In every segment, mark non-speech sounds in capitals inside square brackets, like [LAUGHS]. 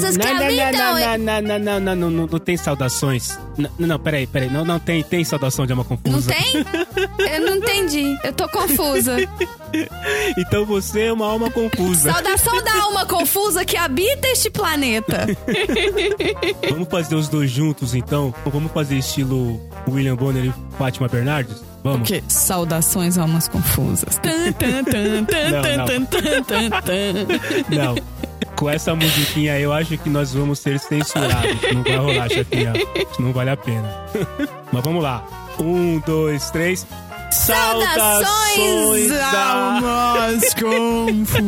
confusas que Não, não, habitam. não, não, não, não, não, não, não, não, não tem saudações. Não, não, peraí, peraí. Não, não tem, tem saudação de alma Não confusa. tem? [LAUGHS] Eu não entendi. Eu tô confusa. [LAUGHS] Então você é uma alma confusa. Saudação da alma confusa que habita este planeta. [LAUGHS] Vamos fazer os dois juntos, então? Vamos fazer estilo William Bonner e Fátima Bernardes? Vamos? Que? Saudações almas confusas. Tan, tan, tan, tan, Não, tan, não. tan, tan, tan, tan. Não. Com essa musiquinha eu acho que nós vamos ser censurados. Não vai rolar, chefinha. Não vale a pena. [LAUGHS] Mas vamos lá. Um, dois, três. Saudações, almas confusas.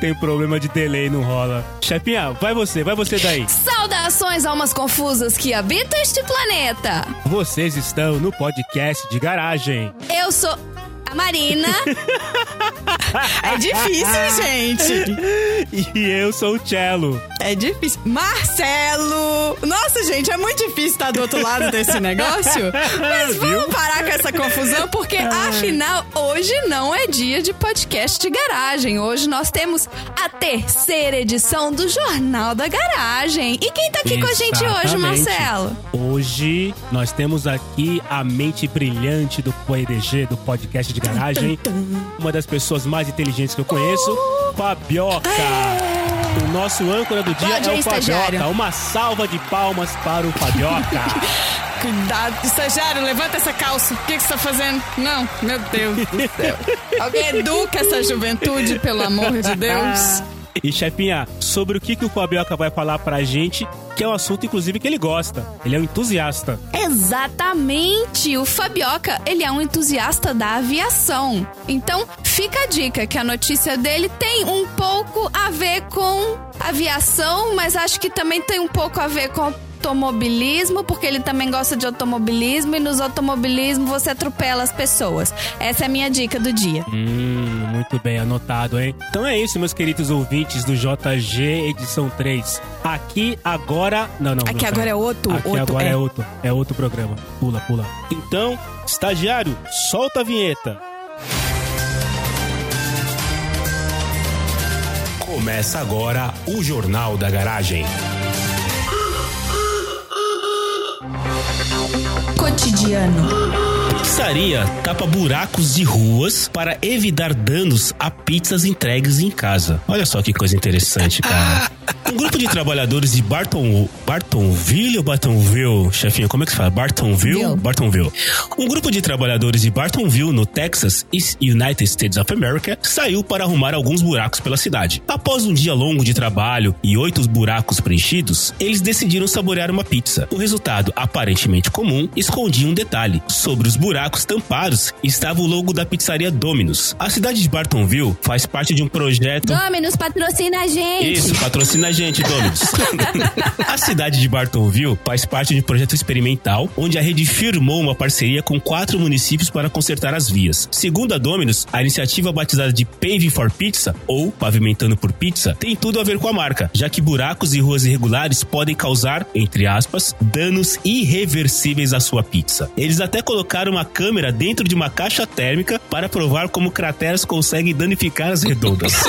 Tem problema de delay, não rola. Chefinha, vai você, vai você daí. Saudações almas confusas que habitam este planeta. Vocês estão no podcast de garagem. Eu sou a Marina. [LAUGHS] É difícil, gente. E eu sou o Cello. É difícil. Marcelo! Nossa, gente, é muito difícil estar do outro lado desse negócio. [LAUGHS] Mas vamos parar com essa confusão, porque Afinal, hoje não é dia de podcast de garagem. Hoje nós temos a terceira edição do Jornal da Garagem. E quem tá aqui com a gente hoje, Exatamente. Marcelo? Hoje nós temos aqui a mente brilhante do PDG, do podcast de garagem. Uma das pessoas mais inteligentes que eu conheço, Fabioca. O nosso âncora do dia Pode é o estagiário. Fabioca. Uma salva de palmas para o Fabioca. [LAUGHS] Cuidado, estagiário, levanta essa calça. O que, que você tá fazendo? Não, meu Deus do [LAUGHS] céu. Alguém educa essa juventude, pelo amor de Deus. E chefinha, sobre o que, que o Fabioca vai falar pra gente, que é um assunto, inclusive, que ele gosta. Ele é um entusiasta. Exatamente! O Fabioca, ele é um entusiasta da aviação. Então, fica a dica que a notícia dele tem um pouco a ver com aviação, mas acho que também tem um pouco a ver com automobilismo, porque ele também gosta de automobilismo e nos automobilismo você atropela as pessoas. Essa é a minha dica do dia. Hum, muito bem anotado, hein? Então é isso, meus queridos ouvintes do JG Edição 3. Aqui agora. Não, não. Aqui não, agora é outro, Aqui outro, agora é. é. outro. É outro programa. Pula, pula. Então, estagiário, solta a vinheta. Começa agora o Jornal da Garagem. Cotidiano. Pizzaria tapa buracos de ruas para evitar danos a pizzas entregues em casa. Olha só que coisa interessante, cara. [LAUGHS] Um grupo de trabalhadores de Barton, Bartonville ou Bartonville? Chefinho, como é que se fala? Bartonville? Ville. Bartonville. Um grupo de trabalhadores de Bartonville, no Texas, United States of America, saiu para arrumar alguns buracos pela cidade. Após um dia longo de trabalho e oito buracos preenchidos, eles decidiram saborear uma pizza. O resultado, aparentemente comum, escondia um detalhe. Sobre os buracos tampados estava o logo da pizzaria Domino's. A cidade de Bartonville faz parte de um projeto Dominus patrocina a gente. isso, patrocina a gente, Domino's. [LAUGHS] a cidade de Bartonville faz parte de um projeto experimental onde a rede firmou uma parceria com quatro municípios para consertar as vias. Segundo a Domino's, a iniciativa batizada de Paving for Pizza, ou Pavimentando por Pizza, tem tudo a ver com a marca, já que buracos e ruas irregulares podem causar, entre aspas, danos irreversíveis à sua pizza. Eles até colocaram uma câmera dentro de uma caixa térmica para provar como crateras conseguem danificar as redondas. [LAUGHS]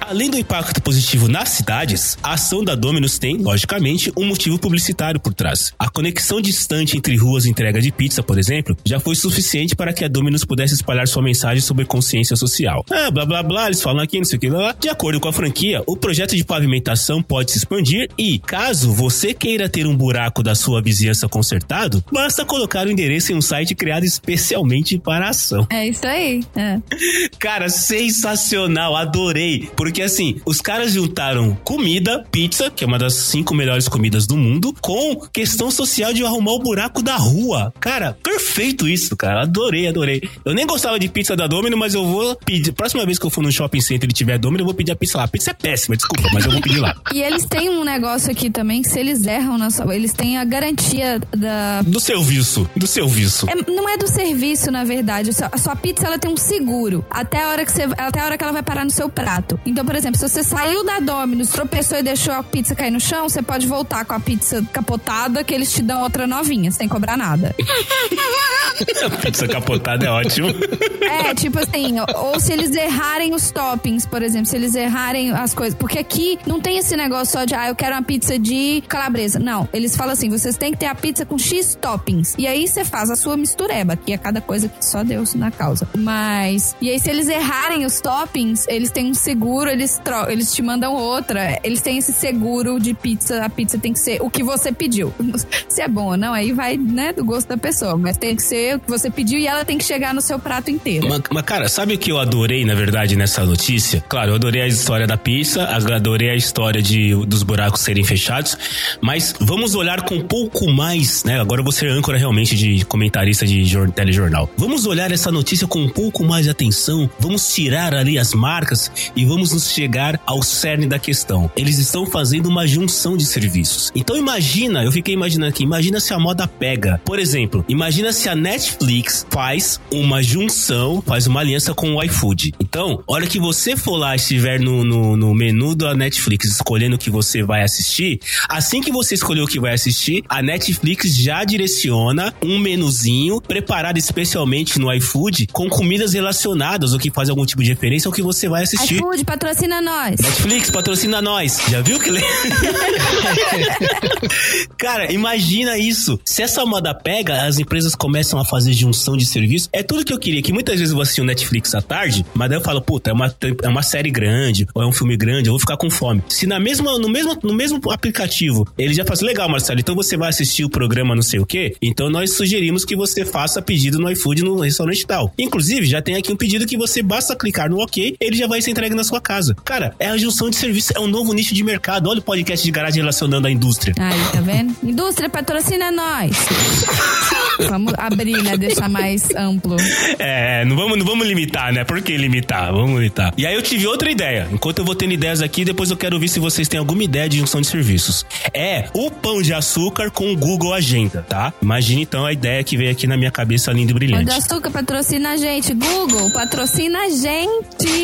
Além do impacto positivo nas cidades, a ação da Domino's tem, logicamente, um motivo publicitário por trás. A conexão distante entre ruas e entrega de pizza, por exemplo, já foi suficiente para que a Domino's pudesse espalhar sua mensagem sobre consciência social. Ah, blá blá blá, eles falam aqui, não sei o que lá. De acordo com a franquia, o projeto de pavimentação pode se expandir e, caso você queira ter um buraco da sua vizinhança consertado, basta colocar o endereço em um site criado especialmente para a ação. É isso aí. É. [LAUGHS] Cara, sensacional, adorei. Porque assim, os caras juntaram comida, pizza, que é uma das cinco melhores comidas do mundo, com questão social de arrumar o buraco da rua. Cara, perfeito isso, cara. Adorei, adorei. Eu nem gostava de pizza da Domino, mas eu vou pedir. Próxima vez que eu for no shopping center e tiver Domino, eu vou pedir a pizza lá. A pizza é péssima, desculpa, mas eu vou pedir lá. [LAUGHS] E eles têm um negócio aqui também que se eles erram na sua, eles têm a garantia da Do serviço, do serviço. É, não é do serviço, na verdade. A sua- pizza ela tem um seguro até a hora que você, até a hora que ela vai parar no seu prato. Então, por exemplo, se você saiu da Domino's, tropeçou e deixou a pizza cair no chão, você pode voltar com a pizza capotada que eles te dão outra novinha, sem cobrar nada. [LAUGHS] [LAUGHS] pizza capotada é ótimo. É, tipo assim, ou se eles errarem os toppings, por exemplo, se eles errarem as coisas. Porque aqui não tem esse negócio só de, ah, eu quero uma pizza de calabresa. Não, eles falam assim, vocês têm que ter a pizza com X toppings. E aí você faz a sua mistureba, que é cada coisa que só Deus na causa. Mas. E aí, se eles errarem os toppings, eles têm um seguro, eles, tro eles te mandam outra. Eles têm esse seguro de pizza. A pizza tem que ser o que você pediu. [LAUGHS] se é bom ou não, aí vai, né, do gosto da pessoa. Mas tem que ser o que você pediu e ela tem que chegar no seu prato inteiro. Mas, mas cara, sabe o que eu adorei, na verdade, nessa notícia? Claro, eu adorei a história da pizza, adorei a história de, dos buracos serem fechados, mas vamos olhar com um pouco mais, né? Agora vou ser âncora realmente de comentarista de telejornal. Vamos olhar essa notícia com um pouco mais de atenção, vamos tirar ali as marcas e vamos nos chegar ao cerne da questão. Eles estão fazendo uma junção de serviços. Então imagina, eu fiquei imaginando aqui, imagina se a moda pega. Por exemplo, imagina se a Netflix faz uma junção, faz uma aliança com o iFood. Então, hora que você for lá, estiver no, no, no menu da Netflix escolhendo o que você vai assistir, assim que você escolher o que vai assistir, a Netflix já direciona um menuzinho preparado especialmente no iFood com comidas relacionadas ou que faz algum tipo de referência ao que você vai assistir. iFood, patrocina nós. Netflix, patrocina nós. Já viu que... [LAUGHS] Cara, imagina isso. Se essa moda pega, as empresas começam a fazer junção de serviço. É tudo que eu queria, que muitas vezes eu vou assistir o Netflix à tarde, mas daí eu falo, puta, é uma, é uma série grande, ou é um filme grande, eu vou ficar com fome. Se na mesma, no, mesmo, no mesmo aplicativo ele já faz, legal, Marcelo, então você vai assistir o programa não sei o quê, então nós sugerimos que você faça pedido no iFood no restaurante tal. Inclusive, já tem aqui um pedido que você basta clicar no OK, ele já vai ser entregue na sua casa. Cara, é a junção de serviço, é um novo nicho de mercado. Olha o podcast de garagem relacionando a indústria. Aí, tá vendo? Indústria patrocina nós. [LAUGHS] Vamos abrir, né? Deixar mais amplo. É, não vamos, não vamos limitar, né? Por que limitar? Vamos limitar. E aí eu tive outra ideia. Enquanto eu vou tendo ideias aqui, depois eu quero ver se vocês têm alguma ideia de junção de serviços. É o pão de açúcar com o Google Agenda, tá? Imagine então a ideia que veio aqui na minha cabeça linda e brilhante. Pão de açúcar patrocina a gente. Google, patrocina a gente. [LAUGHS]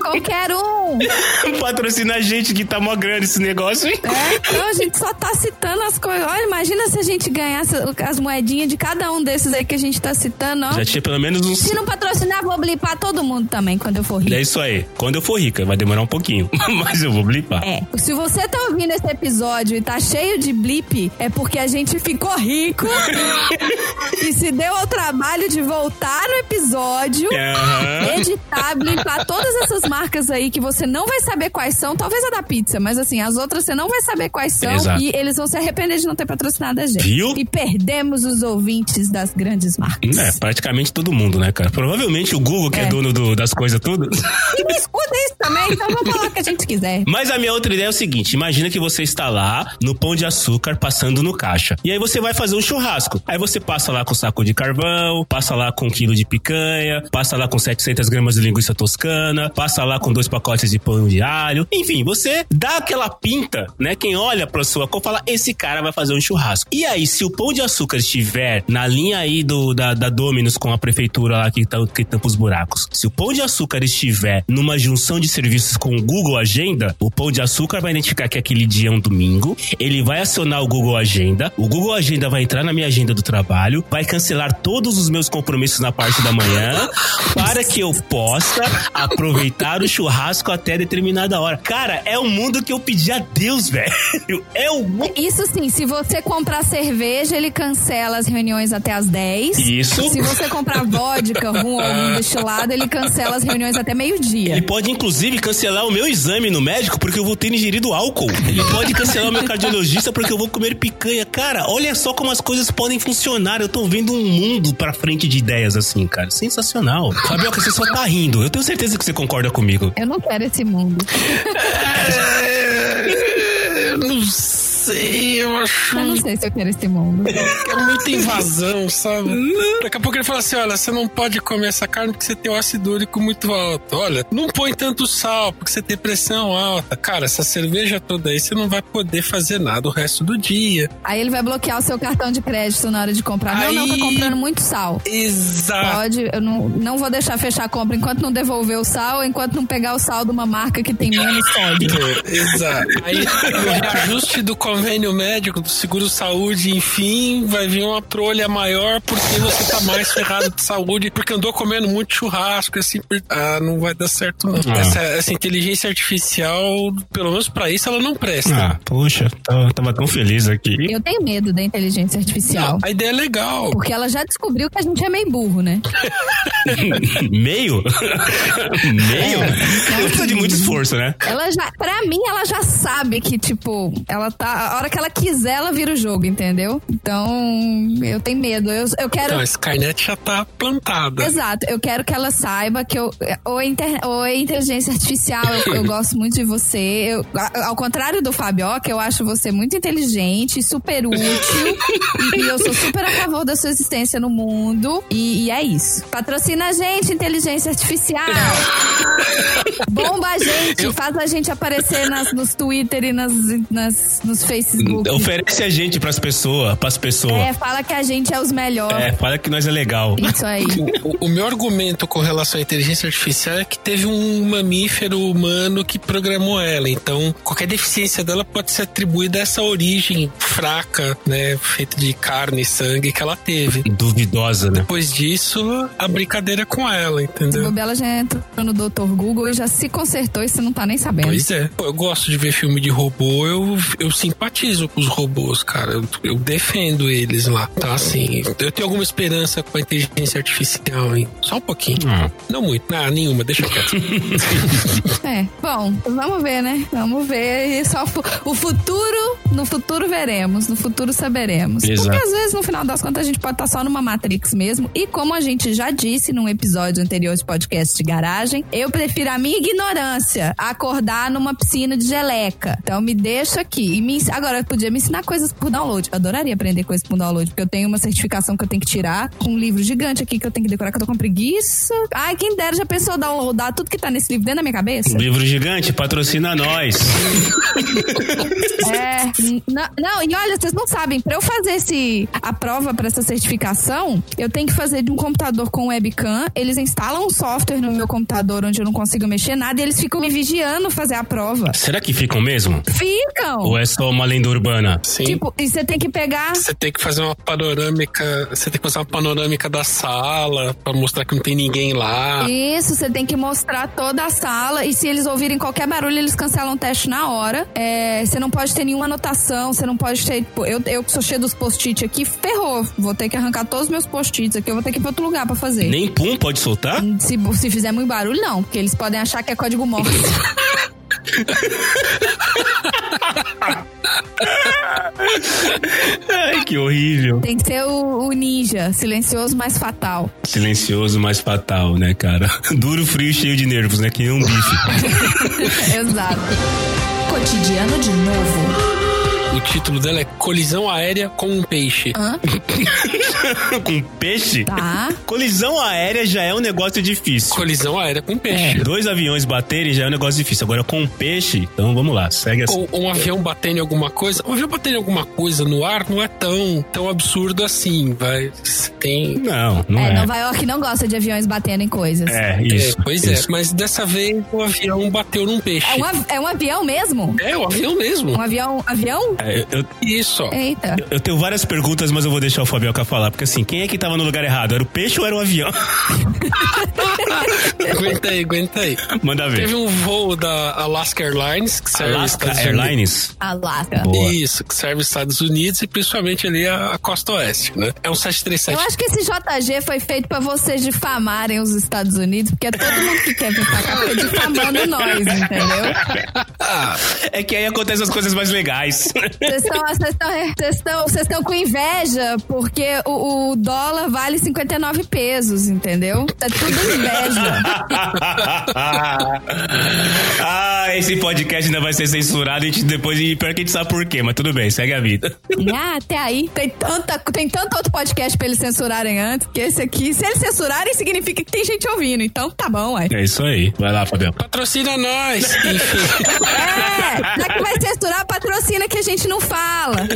Qualquer um. [LAUGHS] patrocina a gente que tá mó grande esse negócio, hein? É, então a gente só tá citando as coisas. Olha, imagina se a gente ganhasse as moedinhas de cada um desses aí que a gente tá citando, ó. Já tinha pelo menos uns. Se não patrocinar, vou blipar todo mundo também quando eu for rica. É isso aí. Quando eu for rica, vai demorar um pouquinho. [LAUGHS] Mas eu vou blipar. É. Se você tá ouvindo esse episódio e tá cheio de blip, é porque a gente ficou rico [LAUGHS] e se deu ao trabalho de voltar no episódio, Aham. editar, blipar todas essas marcas aí que você não vai saber quais são, talvez a da pizza, mas assim, as outras você não vai saber quais são Exato. e eles vão se arrepender de não ter patrocinado a gente. Viu? E perdemos os ouvintes das grandes marcas. É, praticamente todo mundo, né, cara? Provavelmente o Google, que é, É. dono do- das coisas tudo. E me escuta isso também, então vamos falar o que a gente quiser. [LAUGHS] Mas a minha outra ideia é o seguinte: imagina que você está lá no pão de açúcar passando no caixa. E aí você vai fazer um churrasco. Aí você passa lá com saco de carvão, passa lá com um quilo de picanha, passa lá com 700 gramas de linguiça toscana, passa lá com dois pacotes de pão de alho. Enfim, você dá aquela pinta, né? Quem olha pra sua cor fala: esse cara vai fazer um churrasco. E aí, se o pão de açúcar estiver na linha aí do, da, da Dominus com a prefeitura lá que, tá, que tampa os buracos, se o pão de açúcar estiver numa junção de serviços com o Google Agenda, o pão de açúcar vai identificar que aquele dia é um domingo, ele vai acionar o Google Agenda, o Google Agenda vai entrar na minha agenda do trabalho, vai cancelar todos os meus compromissos na parte da manhã, para que eu possa aproveitar o churrasco até determinada hora. Cara, é o mundo que eu pedi a Deus, velho. [LAUGHS] É o mundo. Isso sim, se você comprar cerveja, ele cancela as reuniões até as 10. Isso. Se você comprar vodka, rum ou algum destilado, ele cancela as reuniões até meio-dia. Ele pode, inclusive, cancelar o meu exame no médico porque eu vou ter ingerido álcool. Ele pode cancelar o meu cardiologista porque eu vou comer picanha. Cara, olha só como as coisas podem funcionar. Eu tô vendo um mundo pra frente de ideias assim, cara. Sensacional. Fabioca, você só tá rindo. Eu tenho certeza que você concorda comigo. Eu não quero esse mundo. [LAUGHS] Sei, eu acho. Eu não sei se eu quero esse mundo. É muita invasão, sabe? Daqui a pouco ele fala assim: olha, você não pode comer essa carne porque você tem o ácido úrico muito alto. Olha, não põe tanto sal porque você tem pressão alta. Cara, essa cerveja toda aí você não vai poder fazer nada o resto do dia. Aí ele vai bloquear o seu cartão de crédito na hora de comprar. Não, não, tá Aí- comprando muito sal. Exato. Pode, eu não, não vou deixar fechar a compra enquanto não devolver o sal, enquanto não pegar o sal de uma marca que tem menos sódio. [LAUGHS] Exato. Aí no reajuste do convênio médico, do seguro saúde, enfim, vai vir uma trolha maior porque você tá mais ferrado de saúde, porque andou comendo muito churrasco, assim, por- ah, não vai dar certo não. Ah. Essa, essa inteligência artificial, pelo menos pra isso, ela não presta. Ah, poxa, tava, tava tão feliz aqui. Eu tenho medo da inteligência artificial. A ideia é legal. Porque ela já descobriu que a gente é meio burro, né? [LAUGHS] Meio? [LAUGHS] Meio? Não precisa de muito esforço, né? Ela já, pra mim, ela já sabe que, tipo, ela tá. A hora que ela quiser, ela vira o jogo, entendeu? Então, eu tenho medo. Eu, eu quero. Então, a Skynet já tá plantada. Exato, eu quero que ela saiba que eu. Oi, inter, oi inteligência artificial, eu, eu [LAUGHS] gosto muito de você. Eu, ao contrário do Fabioca, eu acho você muito inteligente, super útil. [LAUGHS] e, e eu sou super a favor da sua existência no mundo. E, e é isso. Patrocina a gente, inteligência artificial. [LAUGHS] Bomba a gente, faz a gente aparecer nas, nos Twitter e nas, nas, nos Facebook. Oferece a gente pras pessoas, pras pessoas. É, fala que a gente é os melhores. É, fala que nós é legal. Isso aí. O, o meu argumento com relação à inteligência artificial é que teve um mamífero humano que programou ela. Então, qualquer deficiência dela pode ser atribuída a essa origem fraca, né? Feita de carne e sangue que ela teve. Duvidosa, né? Depois disso, a brincadeira é com ela, O entendeu? Bobela já entrou no Dr. Google e já se consertou e você não tá nem sabendo. Pois é. Eu gosto de ver filme de robô, eu, eu simpatizo com os robôs, cara. Eu, eu defendo eles lá, tá? Assim, eu tenho alguma esperança com a inteligência artificial, hein? Só um pouquinho. Ah. Não muito. Ah, nenhuma, deixa quieto. [LAUGHS] É, bom, vamos ver, né? Vamos ver. E só o futuro, no futuro veremos, no futuro saberemos. Exato. Porque às vezes, no final das contas, a gente pode estar só numa Matrix mesmo. E como a gente já disse num episódio anterior de podcast de garagem, eu prefiro a minha ignorância a acordar numa piscina de geleca. Então me deixa aqui. E me, agora, eu podia me ensinar coisas por download. Eu adoraria aprender coisas por download, porque eu tenho uma certificação que eu tenho que tirar, com um livro gigante aqui que eu tenho que decorar, que eu tô com preguiça. Ai, quem dera já pensou downloadar tudo que tá nesse livro dentro da minha cabeça? Livro gigante, patrocina nós. [LAUGHS] É, não, não, e olha, vocês não sabem, pra eu fazer esse, a prova pra essa certificação, eu tenho que fazer de um computador com webcam. Eles instalam um software no meu computador onde eu não consigo mexer nada e eles ficam me vigiando fazer a prova. Será que ficam mesmo? Ficam! Ou é só uma lenda urbana? Sim. Tipo, e você tem que pegar. Você tem que fazer uma panorâmica. Você tem que fazer uma panorâmica da sala pra mostrar que não tem ninguém lá. Isso, você tem que mostrar toda a sala. E se eles ouvirem qualquer barulho, eles cancelam o teste na hora. É, você não pode ter nenhuma anotação, você não pode ter. Tipo, eu, eu que sou cheio dos post-it aqui, ferrou. Vou ter que arrancar todos os meus post-its aqui, eu vou ter que ir pra outro lugar pra fazer. Nem pum pode soltar? Se, se fizer muito barulho, não, porque eles podem achar que é código morse. [LAUGHS] [LAUGHS] Ai, que horrível. Tem que ser o, o ninja, silencioso, mas fatal. Silencioso, mas fatal, né, cara? [LAUGHS] Duro, frio e cheio de nervos, né? Que nem um bife. [LAUGHS] Exato. Cotidiano de novo. O título dela é Colisão Aérea com um Peixe. Hã? [LAUGHS] Com peixe? Tá. Colisão aérea já é um negócio difícil. Colisão Aérea com Peixe. Dois aviões baterem já é um negócio difícil. Agora com peixe, então vamos lá, segue assim. Ou um avião batendo em alguma coisa. Um avião batendo em alguma coisa no ar não é tão, tão absurdo assim, vai. Tem. Não, não É, é. Nova York não gosta de aviões batendo em coisas. É, É, isso. pois isso. é, mas dessa vez o avião bateu num peixe. É um, av- é um avião mesmo? É, o avião mesmo. Um avião. Avião? É, eu, Isso. Eita. eu tenho várias perguntas, mas eu vou deixar o Fabioca falar. Porque assim, quem é que tava no lugar errado? Era o peixe ou era o avião? [LAUGHS] aguenta aí, aguenta aí. Manda ver. Teve um voo da Alaska Airlines, que serve Alaska Unidos. Airlines? Alaska. Boa. Isso, que serve os Estados Unidos e principalmente ali a, a costa oeste, né? É um 737. Eu acho que esse JG foi feito pra vocês difamarem os Estados Unidos, porque é todo mundo que quer vir pra cá fica difamando nós, entendeu? Ah, É que aí acontecem as coisas mais legais. [LAUGHS] Vocês estão- vocês estão- vocês estão- vocês estão com inveja porque o, o dólar vale 59 pesos, entendeu? Tá tudo inveja. [LAUGHS] ah, esse podcast ainda vai ser censurado e a gente depois e pior que a gente sabe por quê, mas tudo bem, segue a vida. ah, até aí. Tem, tanta, tem tanto outro podcast pra eles censurarem antes, que esse aqui, se eles censurarem, significa que tem gente ouvindo. Então tá bom, ué. É isso aí. Vai lá, Fabião. Patrocina nós! [LAUGHS] É, já que vai censurar, patrocina que a gente não fala.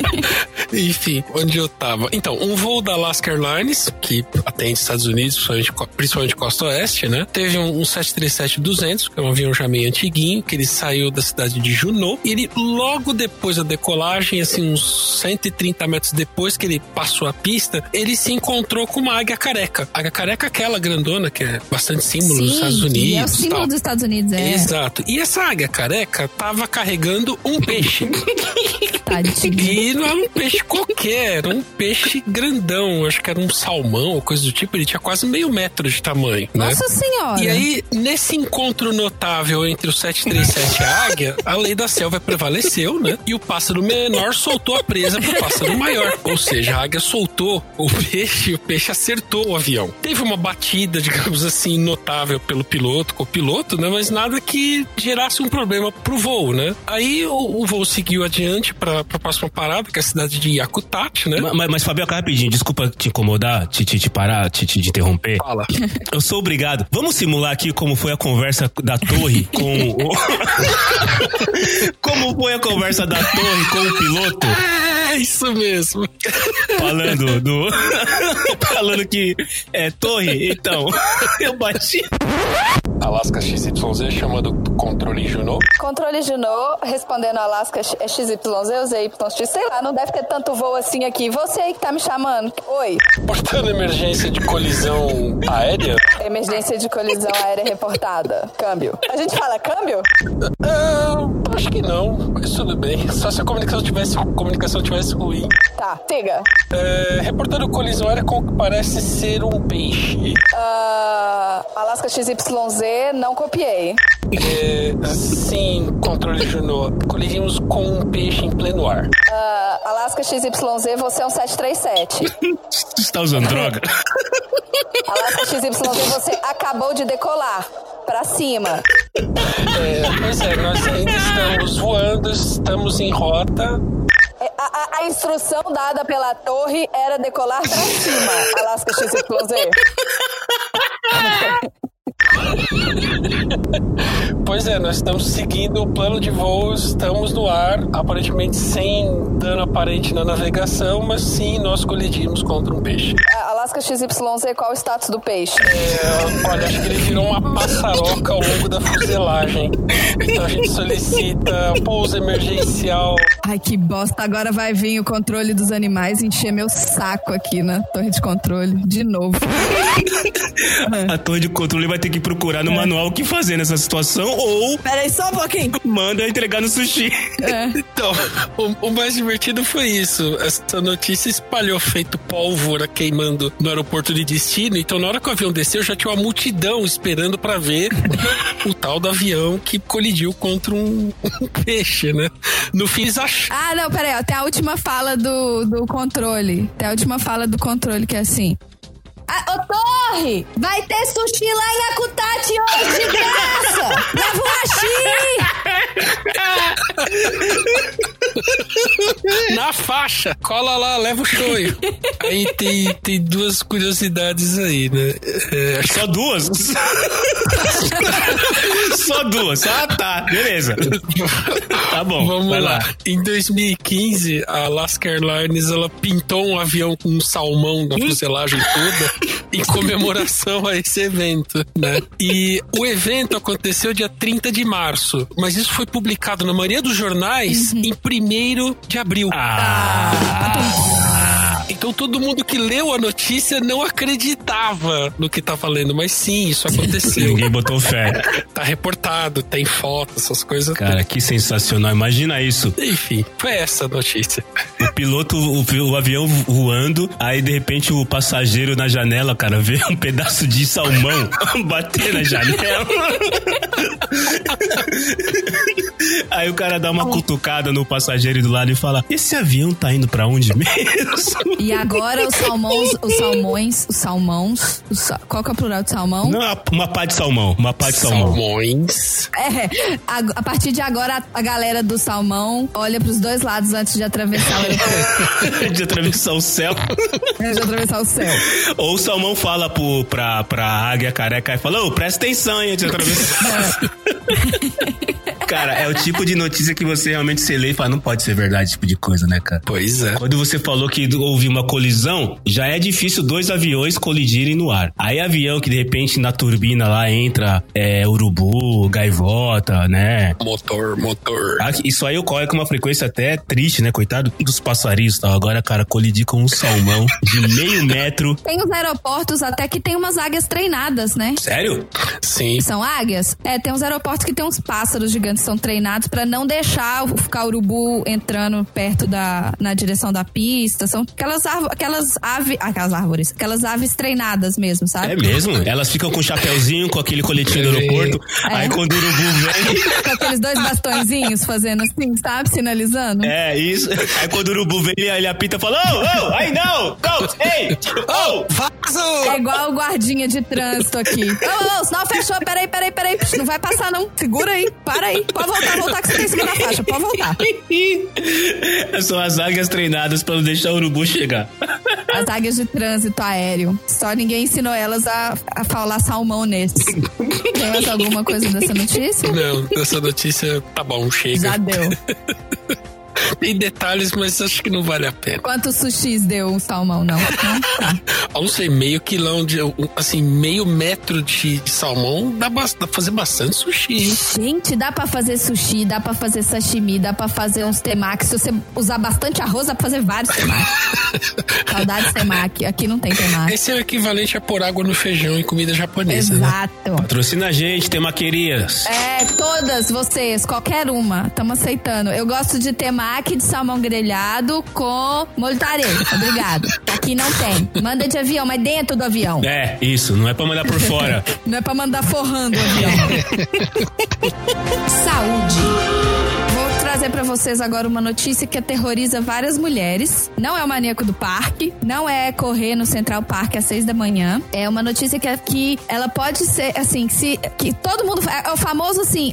[LAUGHS] Enfim, onde eu tava. Então, um voo da Alaska Airlines, que atende Estados Unidos, principalmente, principalmente Costa Oeste, né? Teve um, um 737-200, que é um avião já meio antiguinho, que ele saiu da cidade de Juneau. E ele, logo depois da decolagem, assim, uns 130 metros depois que ele passou a pista, ele se encontrou com uma águia careca. A águia careca é aquela grandona, que é bastante símbolo dos Estados Unidos. é o símbolo tal. dos Estados Unidos, é. Exato. E essa águia careca tava carregando um peixe. [LAUGHS] [LAUGHS] Tadinho. E não era um peixe qualquer, era um peixe grandão. Acho que era um salmão ou coisa do tipo. Ele tinha quase meio metro de tamanho, né? Nossa senhora. E aí, nesse encontro notável entre o 737 e a águia, a lei da selva prevaleceu, né? E o pássaro menor soltou a presa pro pássaro maior. Ou seja, a águia soltou o peixe e o peixe acertou o avião. Teve uma batida, digamos assim, notável pelo piloto, com o piloto, né? Mas nada que gerasse um problema pro voo, né? Aí o, o voo seguiu adiante pra, pra próxima parada, que é a cidade de Yakutat, né? Ma- Mas, mas Fabioca, rapidinho, desculpa te incomodar, te, te, te parar, te, te, te interromper. Fala. [LAUGHS] Eu sou obrigado. Vamos simular aqui como foi a conversa da torre com o. [LAUGHS] como foi a conversa da torre com o piloto? É isso mesmo. Falando do. [LAUGHS] falando que. É, torre, então. Eu bati. Alaska XYZ chamando controle Juno. Controle Junot, respondendo a Alaska é XYZ, ZYX, sei lá, não deve ter tanto voo assim aqui. Você aí que tá me chamando. Oi. Portando emergência de colisão aérea. Emergência de colisão aérea reportada. Câmbio. A gente fala câmbio? Ah, acho que não, mas tudo bem. Só se a comunicação tivesse, a comunicação tivesse ruim. Tá, siga. É, reportando colisão aérea com o que parece ser um peixe. Ah, Alaska XYZ, não copiei. É, sim, controle Juno. Coligimos com um peixe em pleno ar. Ah, Alaska XYZ, você é um 737. [LAUGHS] Você tá usando droga? [LAUGHS] Alaska XYZ, você acabou de decolar. Pra cima. É, pois é, nós ainda estamos voando, estamos em rota. É, A, a- a instrução dada pela torre era decolar pra cima, Alaska XYZ. [LAUGHS] Pois é, nós estamos seguindo o plano de voo, estamos no ar, aparentemente sem dano aparente na navegação, mas sim nós colidimos contra um peixe. A- Alaska XYZ, qual o status do peixe? É, olha, acho que ele virou uma passaroca ao longo da fuselagem. Então a gente solicita pouso emergencial. Ai, que bosta. Agora vai vir o controle dos animais encher meu saco aqui na torre de controle. De novo. A torre de controle vai ter que procurar no manual o que fazer nessa situação ou Pera aí, só um pouquinho. manda entregar no sushi. Então, o, o mais divertido foi isso. Essa notícia espalhou feito pólvora queimando no aeroporto de destino. Então, na hora que o avião desceu, já tinha uma multidão esperando pra ver [LAUGHS] o tal do avião que colidiu contra um, um peixe, né? No fim, eles acharam. Ah, não, pera aí. ó, Tem a última fala do, do controle. Tem a última fala do controle, que é assim... Ah, ô, Torre! Vai ter sushi lá em Akutati hoje, de graça! Leva hashi! [LAUGHS] [LAUGHS] Na faixa! Cola lá, leva o shoyu. Aí tem, tem duas curiosidades aí, né? É, Só duas? [LAUGHS] Só duas. Ah, tá. Beleza. Tá bom. Vamos vai lá. lá. Em 2015, a Alaska Airlines ela pintou um avião com um salmão na fuselagem toda [LAUGHS] em comemoração a esse evento, né? E o evento aconteceu dia 30 de março, mas isso foi publicado na maioria dos jornais em 1 de abril. Ah. Então todo mundo que leu a notícia não acreditava no que tava lendo, mas sim, isso aconteceu. [LAUGHS] Ninguém botou fé. [LAUGHS] tá reportado, tem foto, essas coisas. Cara, que sensacional. Imagina isso. Enfim, foi essa a notícia. O piloto, o, o avião voando, aí de repente o passageiro na janela, cara, vê um pedaço de salmão [LAUGHS] bater na janela. Aí o cara dá uma cutucada no passageiro do lado e fala: Esse avião tá indo pra onde mesmo? E agora os salmões, os salmões, os salmões, os sa- qual que é o plural de salmão? Não, uma pá de salmão. Uma pá de salmão. Salmões. É, a, a partir de agora a, a galera do salmão olha pros dois lados antes de atravessar o aeroporto, [LAUGHS] de atravessar o céu. antes de atravessar o céu. Ou o salmão fala pro, pra, pra águia careca e fala: Ô, presta atenção, hein, antes de atravessar. [LAUGHS] Cara, é o tipo de notícia que você realmente se lê e fala, não pode ser verdade esse tipo de coisa, né, cara? Pois é. Quando você falou que houve uma colisão, já é difícil dois aviões colidirem no ar. Aí avião que de repente na turbina lá entra é, urubu, gaivota, né? Motor, motor. Ah, Isso aí ocorre com uma frequência até triste, né? Coitado dos passarinhos e tal. Agora, cara, colidir com um salmão de [LAUGHS] meio metro. Tem os aeroportos até que tem umas águias treinadas, né? Sério? Sim. São águias? É, tem uns aeroportos que tem uns pássaros gigantes são treinados pra não deixar o- ficar urubu entrando perto da na direção da pista. São aquelas árvores, aquelas aves, aquelas árvores, aquelas aves treinadas mesmo, sabe? É mesmo? Elas ficam com um chapéuzinho, com aquele coletinho do aeroporto. Aí quando o urubu vem. [LAUGHS] Com aqueles dois bastõezinhos fazendo assim, sabe? Sinalizando. É, isso. Aí quando o urubu vem, ele, ele apita e fala: Oh, oh, aí não! Go, ei! Oh! É igual o guardinha de trânsito aqui. Ô, ô, sinal fechou, peraí, peraí, peraí. Não vai passar, não. Segura aí, para aí. Pode voltar, voltar que você tá em cima da faixa. Pode voltar. [LAUGHS] São as águias treinadas pra não deixar o urubu chegar. [LAUGHS] As águias de trânsito aéreo. Só ninguém ensinou elas a, a falar salmão nesse. Tem mais alguma coisa dessa notícia? Não, essa notícia tá bom, chega. Já deu. [LAUGHS] [LAUGHS] Tem detalhes, mas acho que não vale a pena. Quantos sushis deu um salmão, não? Não? [LAUGHS] Eu não sei, meio quilão de. Assim, meio metro de, de salmão dá, dá pra fazer bastante sushi, hein? Gente, dá pra fazer sushi, dá pra fazer sashimi, dá pra fazer uns temaki. Se você usar bastante arroz, dá pra fazer vários temaki. [LAUGHS] Saudades temaki. Aqui não tem temaki. Esse é o equivalente a pôr água no feijão em comida japonesa, né? Exato. Patrocina a gente, temaquerias. É, todas vocês, qualquer uma, estamos aceitando. Eu gosto de temaki de salmão grelhado com molho. Obrigado. Aqui não tem. Manda de avião, mas dentro do avião. É, isso, não é pra mandar por fora. [LAUGHS] Não é pra mandar forrando o avião. [LAUGHS] Saúde. Trazer pra vocês agora uma notícia que aterroriza várias mulheres. Não é o maníaco do parque, não é correr no Central Park às seis da manhã. É uma notícia que, que ela pode ser, assim, se, que todo mundo. É o famoso assim,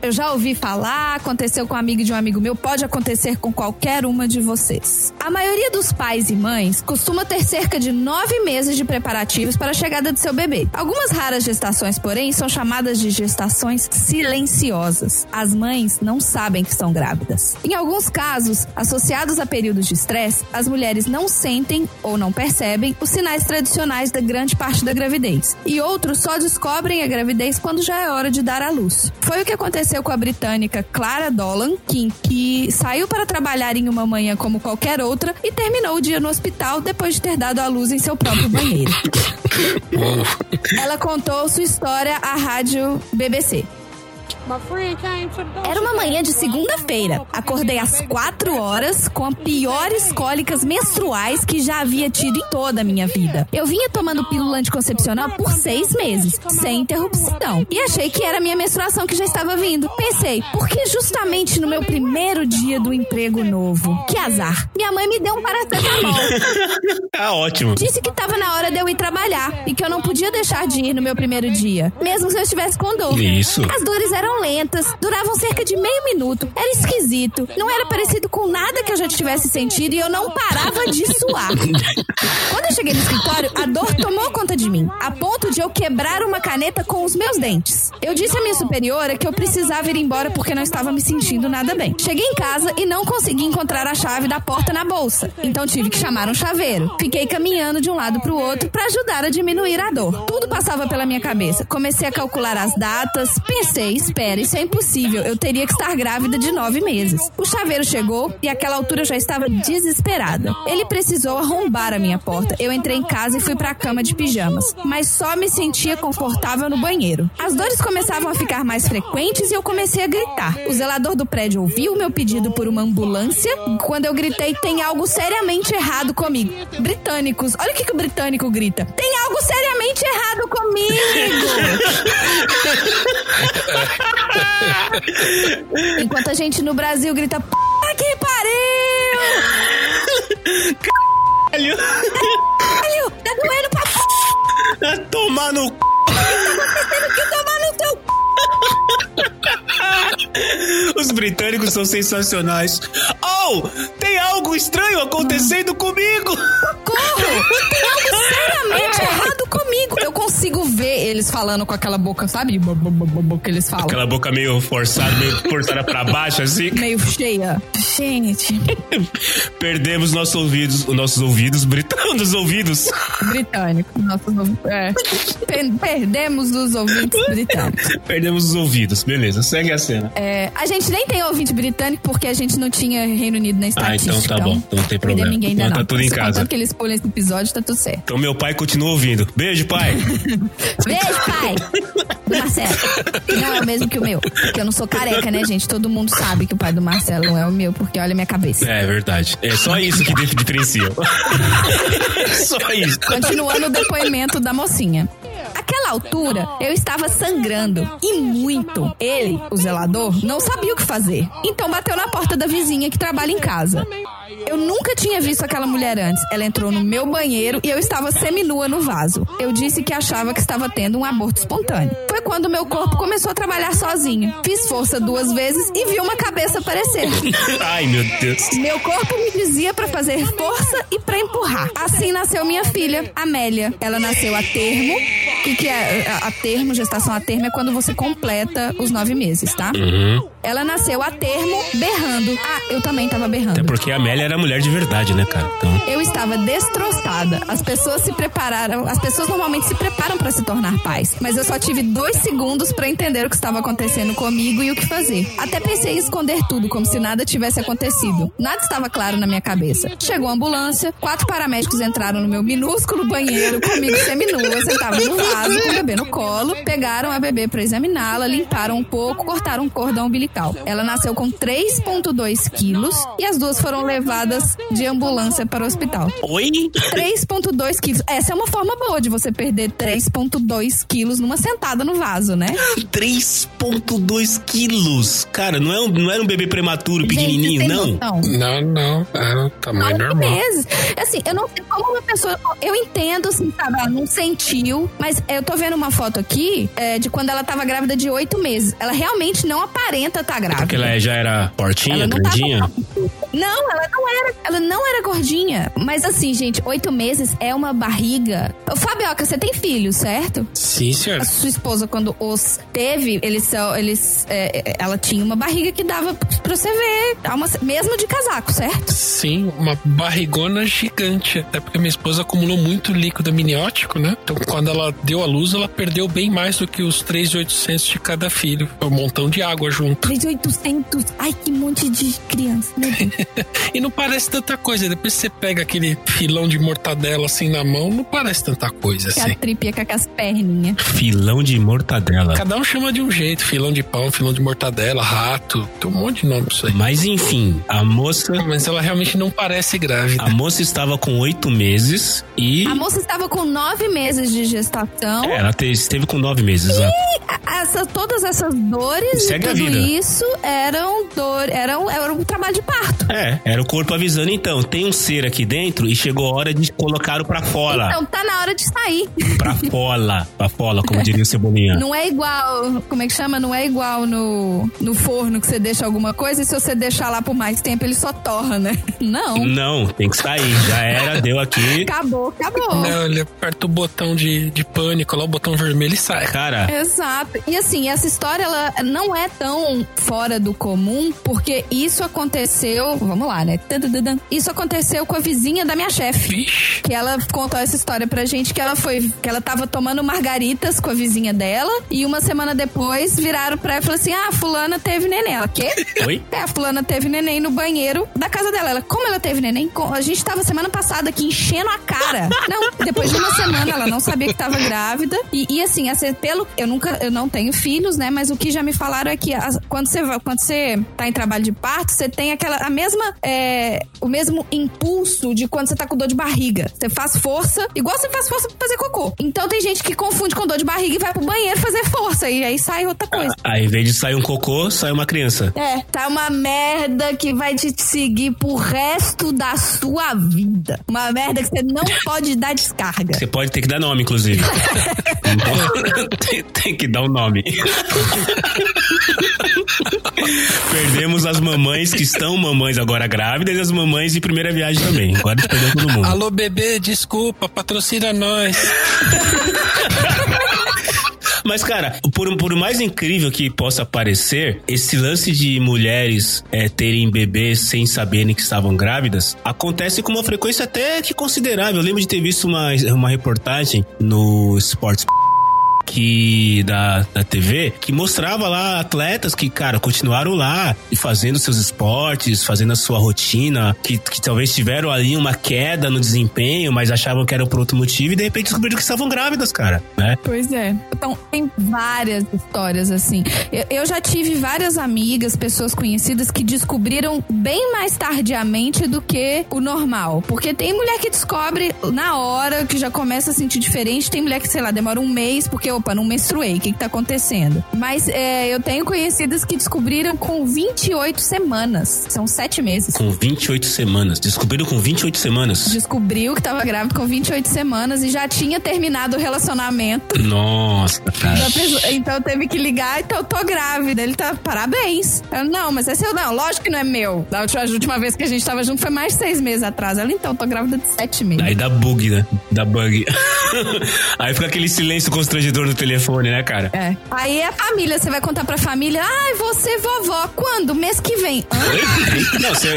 eu já ouvi falar, aconteceu com um amigo de um amigo meu, pode acontecer com qualquer uma de vocês. A maioria dos pais e mães costuma ter cerca de nove meses de preparativos para a chegada de seu bebê. Algumas raras gestações, porém, são chamadas de gestações silenciosas. As mães não sabem que estão grávidas. Em alguns casos, associados a períodos de estresse, as mulheres não sentem ou não percebem os sinais tradicionais da grande parte da gravidez. E outros só descobrem a gravidez quando já é hora de dar à luz. Foi o que aconteceu com a britânica Clara Dolan, que, que saiu para trabalhar em uma manhã como qualquer outra e terminou o dia no hospital depois de ter dado à luz em seu próprio banheiro. [LAUGHS] Ela contou sua história à rádio BBC. Era uma manhã de segunda-feira. Acordei às quatro horas com as piores cólicas menstruais que já havia tido em toda a minha vida. Eu vinha tomando pílula anticoncepcional por seis meses, sem interrupção. E achei que era a minha menstruação que já estava vindo. Pensei, por que justamente no meu primeiro dia do emprego novo? Que azar. Minha mãe me deu um paracetamol. [LAUGHS] Tá ótimo. Disse que estava na hora de eu ir trabalhar e que eu não podia deixar de ir no meu primeiro dia, mesmo se eu estivesse com dor. Isso. As dores eram lentas, duravam cerca de meio minuto, era esquisito, não era parecido com nada que eu já tivesse sentido e eu não parava de suar. Quando eu cheguei no escritório, a dor tomou conta de mim, a ponto de eu quebrar uma caneta com os meus dentes. Eu disse à minha superiora que eu precisava ir embora porque não estava me sentindo nada bem. Cheguei em casa e não consegui encontrar a chave da porta na bolsa, então tive que chamar um chaveiro. Fiquei caminhando de um lado para o outro para ajudar a diminuir a dor. Tudo passava pela minha cabeça. Comecei a calcular as datas, pensei, espera isso é impossível. Eu teria que estar grávida de nove meses. O chaveiro chegou e àquela altura eu já estava desesperada. Ele precisou arrombar a minha porta. Eu entrei em casa e fui pra cama de pijamas, mas só me sentia confortável no banheiro. As dores começavam a ficar mais frequentes e eu comecei a gritar. O zelador do prédio ouviu o meu pedido por uma ambulância. Quando eu gritei, tem algo seriamente errado comigo. Britânicos, olha o que, que o britânico grita. Tem algo seriamente errado comigo! [LAUGHS] [LAUGHS] Enquanto a gente no Brasil grita, puta que pariu! Caralho! Caralho, tá doendo pra. Vai Tomar no c... tendo que tomar no teu c... [LAUGHS] Os britânicos são sensacionais. Oh, tem algo estranho acontecendo comigo. Corro! Tem algo seriamente errado comigo. Eu consigo ver eles falando com aquela boca, sabe? Que eles falam. Aquela boca meio forçada, meio forçada pra baixo, assim. Meio cheia. Gente, [LAUGHS] Perdemos nossos ouvidos, os nossos ouvidos, britânicos, [LAUGHS] ouvidos. britânico. Nossos, ouv- é. Per- Perdemos os ouvintes britânicos. Perdemos os ouvidos, beleza, segue a cena. É, a gente nem tem ouvinte britânico porque a gente não tinha Reino Unido na Ah, estatística. então tá bom, então não tem problema. ninguém ainda Então não. tá tudo em Só casa. Que eles pulam esse episódio, tá tudo certo. Então meu pai continua ouvindo. Beijo, pai. [LAUGHS] Beijo, pai! Do Marcelo. Não é o mesmo que o meu. Porque eu não sou careca, né, gente? Todo mundo sabe que o pai do Marcelo não é o meu, porque olha a minha cabeça. É verdade. É só isso que dif- [LAUGHS] diferencia. [LAUGHS] só isso. Continuando o depoimento da mocinha. Aquela altura, eu estava sangrando. E muito. Ele, o zelador, não sabia o que fazer. Então bateu na porta da vizinha que trabalha em casa. Eu nunca tinha visto aquela mulher antes. Ela entrou no meu banheiro e eu estava seminua no vaso. Eu disse que achava que estava tendo um aborto espontâneo. Foi quando meu corpo começou a trabalhar sozinho. Fiz força duas vezes e vi uma cabeça aparecer. [LAUGHS] Ai, meu Deus. Meu corpo me dizia pra fazer força e pra empurrar. Assim nasceu minha filha, Amélia. Ela nasceu a termo. O que, que é a, a termo? Gestação a termo é quando você completa os nove meses, tá? Uhum. Ela nasceu a termo berrando. Ah, eu também tava berrando. Até porque a Amélia era mulher de verdade, né, cara? Então. Eu estava destroçada. As pessoas se prepararam. As pessoas normalmente se preparam pra se tornar pais. Mas eu só tive dois segundos pra entender o que estava acontecendo comigo e o que fazer. Até pensei em esconder tudo, como se nada tivesse acontecido. Nada estava claro na minha cabeça. Chegou a ambulância, quatro paramédicos entraram no meu minúsculo banheiro, comigo seminua, sentava no vaso, com o bebê no colo, pegaram a bebê pra examiná-la, limparam um pouco, cortaram um cordão umbilical. Ela nasceu com 3,2 quilos e as duas foram levadas de ambulância para o hospital. Oi? 3,2 quilos. Essa é uma forma boa de você perder 3,2 quilos numa sentada no vaso, né? [LAUGHS] 3,2 quilos. Cara, não, é um, não era um bebê prematuro, pequenininho, Gente, não. noção? Não, não. Era o tamanho normal. meses. Assim, eu não sei como uma pessoa. Eu entendo, assim, sabe? Ela não sentiu, mas eu tô vendo uma foto aqui é, de quando ela tava grávida de oito meses. Ela realmente não aparenta estar grávida. Porque ela já era fortinha, Ela não tava- Não, ela não era. Ela não era gordinha. Mas assim, gente, oito meses é uma barriga. Ô, Fabioca, você tem filho, certo? Sim, senhor. A sua esposa, quando os teve, eles são. Eles, é, é, ela tinha uma barriga que dava pra você ver. Uma- mesmo de casaco, certo? Sim, uma barrigona gigante. Até porque minha esposa acumulou muito líquido amniótico, né? Então, quando ela deu a luz, ela perdeu bem mais do que os 3,800 de cada filho. Foi um montão de água junto. 3,800. Ai, que monte de criança. Meu Deus. [LAUGHS] E não parece tanta coisa. Depois você pega aquele filão de mortadela assim na mão, não parece tanta coisa Que a assim. tripia com as perninhas. Filão de mortadela. Cada um chama de um jeito. Filão de pão, filão de mortadela, rato. Tem um monte de nome pra isso aí. Mas enfim, a moça. Mas ela realmente não parece grávida. A moça estava com oito meses e. A moça estava com nove meses de gestação. É, ela te- esteve com nove meses. A- Essa, todas essas dores Segue e a tudo vida. isso eram dor, eram, era um trabalho de parto. É, era o corpo avisando, então, tem um ser aqui dentro e chegou a hora de colocar o pra fora. Então tá na hora de sair. [LAUGHS] Pra fora. Pra fora, como diria o Cebolinha. Não é igual, como é que chama? Não é igual no, no forno que você deixa alguma coisa e se você deixar lá por mais tempo ele só torra, né? Não. Não, tem que sair. Já era, deu aqui. Acabou, acabou. Não, ele aperta o botão de, de pânico lá, o botão vermelho e sai. Cara, Exato. E assim, essa história ela não é tão fora do comum, porque isso aconteceu, vamos lá, né? Isso aconteceu com a vizinha da minha chefe. Que ela contou essa história pra gente que ela foi, que ela tava tomando margaritas com a vizinha dela e uma semana depois viraram pra ela e falaram assim: "Ah, fulana teve neném". Ela, quê? Oi? É, a fulana teve neném no banheiro da casa dela. Ela, como ela teve neném? A gente tava semana passada aqui enchendo a cara. Não, depois de uma semana ela não sabia que tava grávida. E, e assim, assim, pelo. Eu nunca. Eu não tenho filhos, né? Mas o que já me falaram é que as- quando você vai- quando você tá em trabalho de parto, você tem aquela. A mesma. é, o mesmo impulso de quando você tá com dor de barriga. Você faz força, igual você faz força pra fazer cocô. Então tem gente que confunde com dor de barriga e vai pro banheiro fazer força. E aí sai outra coisa. Aí, em vez de sair um cocô, sai uma criança. É, tá uma merda que vai te seguir pro resto da sua vida. Uma merda que você não [LAUGHS] pode dar descarga. Você pode ter que dar nome, inclusive. [LAUGHS] tem, tem que dar um nome. [LAUGHS] [LAUGHS] Perdemos as mamães que estão mamães agora grávidas e as mamães de primeira viagem também. Agora a perdeu todo mundo. Alô, bebê, desculpa, patrocina nós. [LAUGHS] Mas, cara, por, por mais incrível que possa parecer, esse lance de mulheres é, terem bebês sem saberem que estavam grávidas acontece com uma frequência até que considerável. Eu lembro de ter visto uma, uma reportagem no Sports que da, da TV que mostrava lá atletas que, cara, continuaram lá e fazendo seus esportes, fazendo a sua rotina, que, que talvez tiveram ali uma queda no desempenho, mas achavam que era por outro motivo e de repente descobriram que estavam grávidas, cara, né? Pois é. Então, tem várias histórias assim. Eu, eu já tive várias amigas, pessoas conhecidas que descobriram bem mais tardiamente do que o normal. Porque tem mulher que descobre na hora, que já começa a sentir diferente. Tem mulher que, sei lá, demora um mês porque, opa, não menstruei. O que, que tá acontecendo? Mas é, eu tenho conhecidas que descobriram com 28 semanas. São sete meses. Com 28 semanas. Descobriram com 28 semanas. Descobriu que tava grávida com 28 semanas e já tinha terminado o relacionamento. Nossa, cara. Pessoa- Então teve que ligar, então eu tô grávida. Ele tá, parabéns. Eu, não, mas é seu não, lógico que não é meu. Da última, a última vez que a gente tava junto foi mais de seis meses atrás. Ela, então, tô grávida de sete meses. Aí dá bug, né? Dá bug. [LAUGHS] Aí fica aquele silêncio constrangedor no telefone, né, cara? É. Aí a família, você vai contar pra família, ai, você vovó, quando? Mês que vem. Hã? Não, você.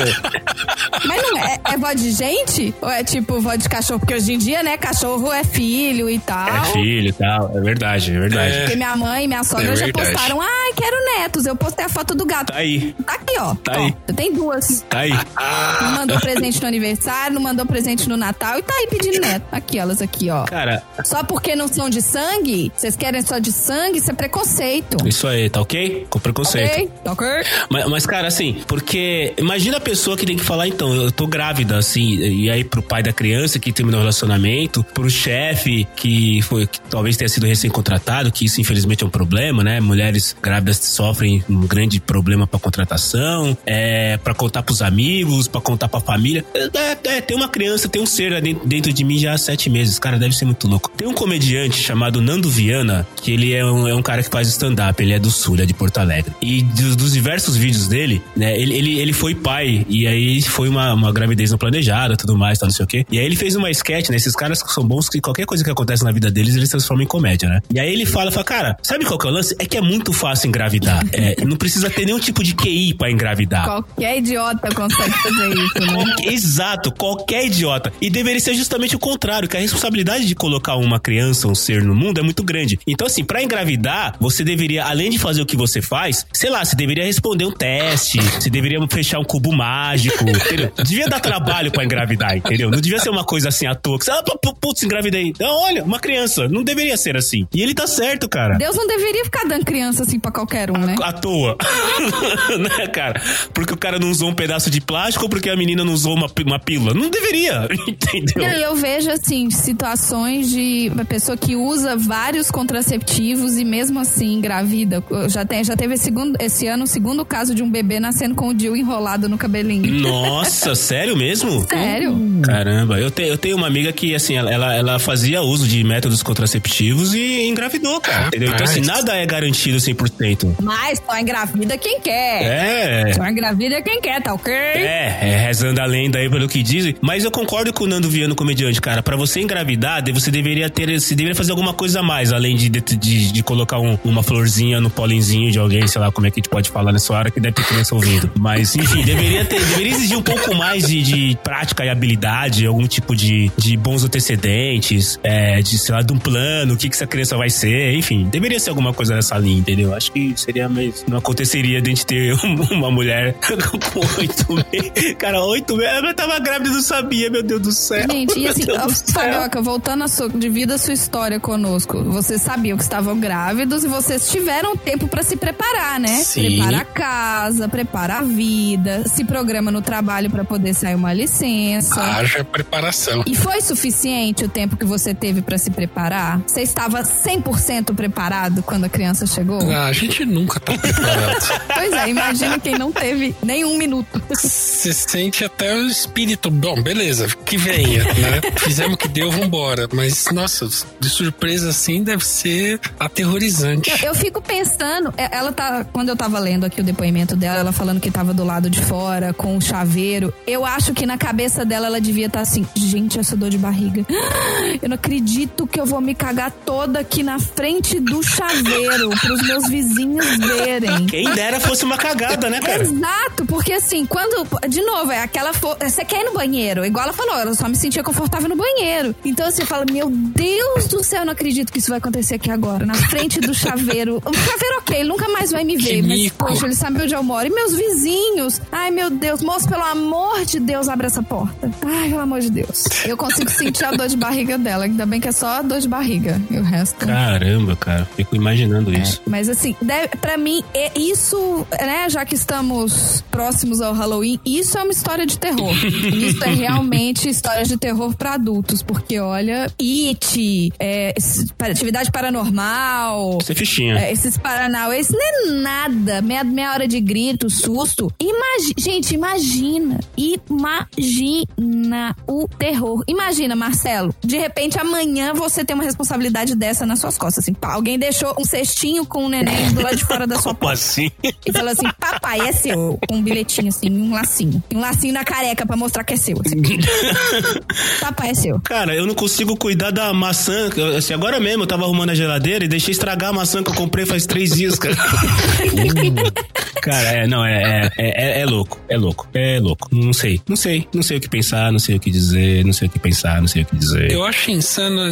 Mas não é, é vó de gente? Ou é tipo vó de cachorro? Porque hoje em dia, né, cachorro é filho e tal. É filho e tal. É verdade, é verdade. É. Porque minha mãe e minha sogra É já postaram, ai, quero netos. Eu postei a foto do gato. Tá aí. Tá aqui, ó. Tá Ó, aí. Eu tenho duas. Tá aí. Não mandou presente no aniversário, não mandou presente no Natal e tá aí pedindo neto. Aqui, elas aqui, ó. Cara, Só porque não são de sangue? Vocês querem só de sangue? Isso é preconceito. isso aí, tá ok? Com preconceito. Ok? Tá ok? Mas, mas, cara, assim, porque imagina a pessoa que tem que falar, então, eu tô grávida, assim, e aí pro pai da criança que terminou o relacionamento, pro chefe que foi, que talvez tenha sido recém-contratado, que isso infelizmente é um problema, né? Mulheres grávidas sofrem um grande problema pra contratação, é, pra contar pros amigos, pra contar pra família. É, é, tem uma criança, tem um ser dentro de mim já há sete meses, cara, deve ser muito louco. Tem um comediante chamado Nando Viana, que ele é um, é um cara que faz stand-up, ele é do Sul, é de Porto Alegre. E dos, dos diversos vídeos dele, né, ele, ele, ele foi pai, e aí foi uma, uma gravidez não planejada, tudo mais, tal, não sei o quê. E aí ele fez uma sketch, né, esses caras que são bons, que qualquer coisa que acontece na vida deles, eles transformam em comédia, né? E aí ele fala, fala, cara, sabe qual que é o lance? É que é muito fácil engravidar. É, não precisa ter nenhum tipo de QI pra engravidar. Qualquer idiota consegue fazer isso, né? Qualquer- [LAUGHS] Exato, qualquer idiota. E deveria ser justamente o contrário, que a responsabilidade de colocar uma criança, um ser no mundo é muito grande. Então, assim, pra engravidar, você deveria, além de fazer o que você faz, sei lá, você deveria responder um teste, você deveria fechar um cubo mágico, [LAUGHS] entendeu? Devia dar trabalho pra engravidar, entendeu? Não devia ser uma coisa assim à toa, que você, ah, pu- putz, engravidei. Não, olha, uma criança, não deveria ser assim. E ele tá certo, cara. Deus não deveria ficar dando criança assim pra qualquer um, né? À toa. [LAUGHS] né, cara? Porque o cara não usou um pedaço de plástico ou porque a menina não usou uma, uma pílula. Não deveria, [LAUGHS] entendeu? Não, eu vejo, assim, situações de uma pessoa que usa vários contraceptivos e mesmo assim engravida. Já, tem, já teve esse, segundo, esse ano o segundo caso de um bebê nascendo com o Dil enrolado no cabelinho. Nossa, [LAUGHS] sério mesmo? Sério? Caramba, eu, te- eu tenho uma amiga que, assim, ela, ela, ela fazia uso de métodos contraceptivos e engravidou, cara. Entendeu? Então, assim, nada é garantido 100%. Mas só engravida quem quer. É. Só engravida quem quer, tá ok? É, é, rezando a lenda aí pelo que dizem. Mas eu concordo com o Nando Viano, comediante, cara. Pra você engravidar, você deveria ter, você deveria fazer alguma coisa a mais. Além de, de, de, colocar um- uma florzinha no polenzinho de alguém, sei lá como é que a gente pode falar nessa hora, que deve ter criança ouvindo. Mas, enfim, deveria, ter, deveria exigir um pouco mais de, de prática e habilidade, algum tipo de, de bons antecedentes, é, de, sei lá, de um plano, o que, que essa criança vai ser, enfim, deveria ser alguma coisa nessa linha, entendeu? Acho que seria mais. Não aconteceria de a gente ter uma mulher [LAUGHS] com oito meses. Cara, oito meses. Ela tava grávida e não sabia, meu Deus do céu. Gente, e assim. Fabioca, voltando a sua, divida a sua história conosco. Vocês sabiam que estavam grávidos e vocês tiveram tempo pra se preparar, né? Sim. Prepara a casa, prepara a vida, se programa no trabalho pra poder sair uma licença. Haja preparação. E foi suficiente o tempo que você teve pra se preparar? Você estava 100% preparado quando a criança chegou? Ah, a gente nunca tá preparado. [LAUGHS] Pois é, imagina quem não teve nem um minuto. Você sente até o espírito. Bom, beleza, que venha, né? Fizemos o que deu, vambora. Mas, nossa, de surpresa assim deve ser aterrorizante. Eu, eu fico pensando, é, ela tá. Quando eu tava lendo aqui o depoimento dela, ela falando que tava do lado de fora com o chaveiro. Eu acho que na cabeça dela ela devia estar assim: gente, essa dor de barriga. [GASPS] Eu não acredito que eu vou me cagar toda aqui na frente do chaveiro pros meus vizinhos verem. Quem dera fosse uma cagada, né, cara? Exato, porque assim, quando. De novo, é aquela. fo- Você quer ir no banheiro? Igual ela falou, eu só me sentia confortável no banheiro. Então você fala: Meu Deus do céu, eu não acredito que isso vai acontecer aqui agora, na frente do chaveiro. O chaveiro, ok, ele nunca mais vai me ver. Que mas, mico. poxa, ele sabe onde eu moro. E meus vizinhos? Ai, meu Deus, moço, pelo amor de Deus, abre essa porta. Ai, pelo amor de Deus. Eu consigo sentir a dor de barriga dela. Ainda bem que é só a dor de barriga. E o resto. Caramba, cara. Fico imaginando isso. Mas assim, pra mim, é isso, né, já que estamos próximos ao Halloween, isso é uma história de terror. [LAUGHS] isso é realmente história de terror pra adultos, porque olha, It, é, atividade paranormal. Isso é fichinha. é, esses paranauês não é nada. Meia, meia hora de grito, susto. Imagi gente, imagina. Imagina o terror. Imagina, Marcelo. De repente, amanhã você tem uma responsabilidade dessa nas suas costas. Assim, pá, alguém deixou um cestinho com um neném do lado de fora da sua [LAUGHS] Como porta. assim? E falou assim: papai, é seu. Com um bilhetinho assim, um lacinho. Um lacinho na careca pra mostrar que é seu. assim. [LAUGHS] papai, é seu. Cara, eu não consigo cuidar da maçã. Assim, agora mesmo eu tava arrumando a geladeira e deixei estragar a maçã que eu comprei faz três dias, cara. [LAUGHS] cara, é, não, é, é, é, é louco, é louco, é louco. Não sei, não sei, não sei o que pensar, não sei o que dizer, não sei o que pensar, não sei o que dizer. Eu acho insano,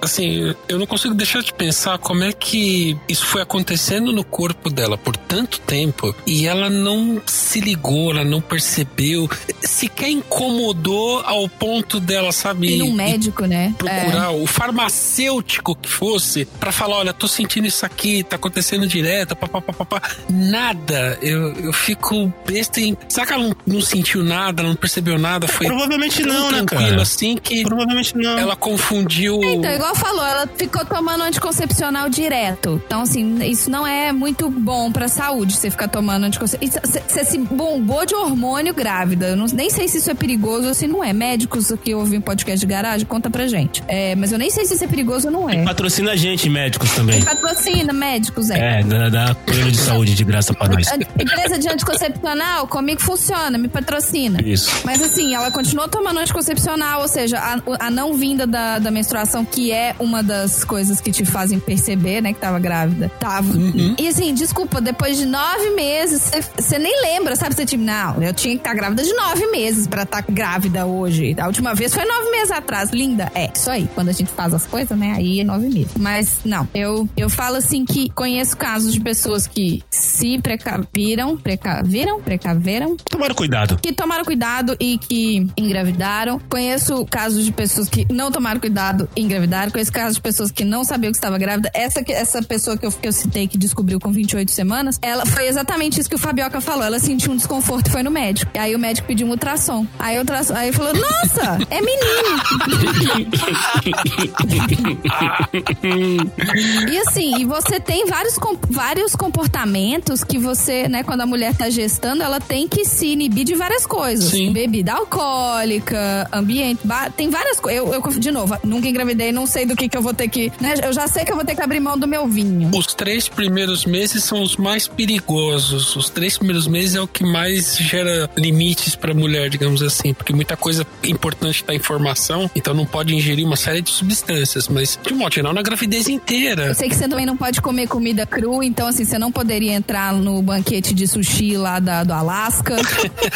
assim, eu não consigo deixar de pensar como é que isso foi acontecendo no corpo dela por tanto tempo e ela não se ligou, ela não percebeu, sequer incomodou ao ponto dela, sabe? E um médico, né? procurar o farmacêutico que fosse pra falar, olha, tô sentindo isso aqui, tá acontecendo direto, papapá. Nada. Eu, eu fico besta em. Será que ela não, não sentiu nada, não percebeu nada? Foi Provavelmente não, né, tranquilo cara? assim que Provavelmente não. ela confundiu. Então, igual falou, ela ficou tomando anticoncepcional direto. Então, assim, isso não é muito bom pra saúde, você ficar tomando anticoncepcional. Você se bombou de hormônio grávida. Eu não- nem sei se isso é perigoso ou se não é. Médicos que ouvem podcast de garagem, conta pra gente. É, mas eu nem sei se isso é perigoso ou não é. Patrocina a gente, médicos também. Patrocina, médicos, é. É, dá, dá plano de saúde de graça pra nós. A Empresa de anticoncepcional, comigo funciona, me patrocina. Isso. Mas assim, ela continuou tomando anticoncepcional, ou seja, a, a não vinda da, da menstruação, que é uma das coisas que te fazem perceber, né, que tava grávida. Tava. E assim, desculpa, depois de nove meses, você nem lembra, sabe? Você tipo, não, eu tinha que estar grávida de nove meses pra estar grávida hoje. A última vez foi nove meses atrás. Linda, é, isso aí. Quando a gente faz as coisas, né, aí é nove Mas não, eu, eu falo assim que conheço casos de pessoas que se precaviram, precaviram, precaveram, Tomaram cuidado. que tomaram cuidado e que engravidaram. Conheço casos de pessoas que não tomaram cuidado e engravidaram. Conheço casos de pessoas que não sabiam que estava grávida. Essa, essa pessoa que eu, que eu citei, que descobriu com 28 semanas, ela foi exatamente isso que o Fabioca falou. Ela sentiu um desconforto e foi no médico. E aí o médico pediu um ultrassom. Aí o ultrassom, aí falou: Nossa, é menino. [LAUGHS] E assim, e você tem vários, com- vários comportamentos que você, né, quando a mulher tá gestando, ela tem que se inibir de várias coisas. Sim. Bebida alcoólica, ambiente, tem várias coisas. Eu, eu, de novo, nunca engravidei, não sei do que que eu vou ter que, né, eu já sei que eu vou ter que abrir mão do meu vinho. Os três primeiros meses são os mais perigosos. Os três primeiros meses é o que mais gera limites pra mulher, digamos assim. Porque muita coisa importante tá em formação, então não pode ingerir uma série de substâncias. Mas, de modo geral, não na gravidez inteira. Eu sei que você também não pode comer comida crua, então assim, você não poderia entrar no banquete de sushi lá da, do Alasca.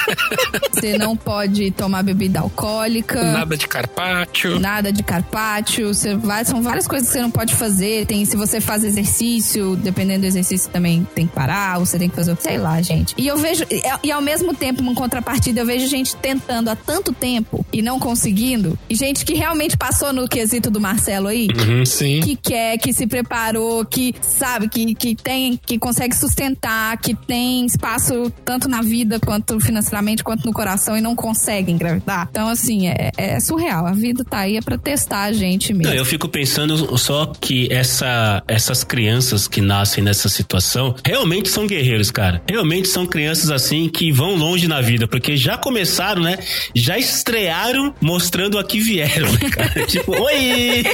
[LAUGHS] você não pode tomar bebida alcoólica. Nada de carpaccio. Nada de carpaccio. Você vai, são várias coisas que você não pode fazer. Tem, se você faz exercício, dependendo do exercício também tem que parar, você tem que fazer, sei lá, gente. E eu vejo, e, e ao mesmo tempo, uma contrapartida, eu vejo gente tentando há tanto tempo e não conseguindo. E gente que realmente passou no quesito do Marcelo aí. Uhum, sim. Que quer, que se preparou, que sabe, que, que tem, que consegue sustentar, que tem espaço tanto na vida quanto financeiramente, quanto no coração e não consegue engravidar. Então, assim, é, é surreal. A vida tá aí é pra testar a gente mesmo. Não, eu fico pensando só que essa, essas crianças que nascem nessa situação realmente são guerreiros, cara. Realmente são crianças assim que vão longe na vida, porque já começaram, né? Já estrearam mostrando a que vieram, [LAUGHS] cara? tipo, oi!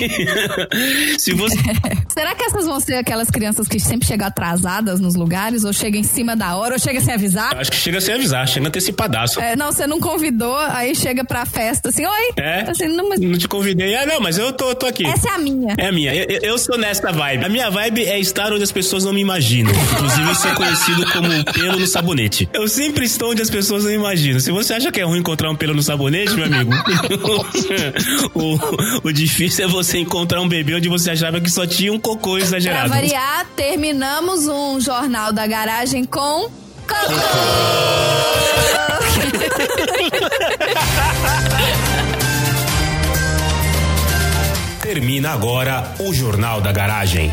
Se você. [LAUGHS] Será que essas vão ser aquelas crianças que sempre chegam atrasadas nos lugares, ou chegam em cima da hora, ou chega sem avisar? Acho que chega sem avisar, chega antecipadaço. É, não, você não convidou, aí chega pra festa assim, oi! É? Assim, não, mas Não te convidei. Ah, não, mas eu tô, tô aqui. essa é a minha. É a minha. Eu, eu sou nessa vibe. A minha vibe é estar onde as pessoas não me imaginam. Inclusive, eu sou conhecido como um pelo no sabonete. Eu sempre estou onde as pessoas não imaginam. Se você acha que é ruim encontrar um pelo no sabonete, meu amigo, [LAUGHS] o, o difícil é você encontrar um bebê onde você achava que só tinha um cocô Pra exagerado. variar, terminamos um jornal da garagem com. [LAUGHS] Termina agora o Jornal da Garagem.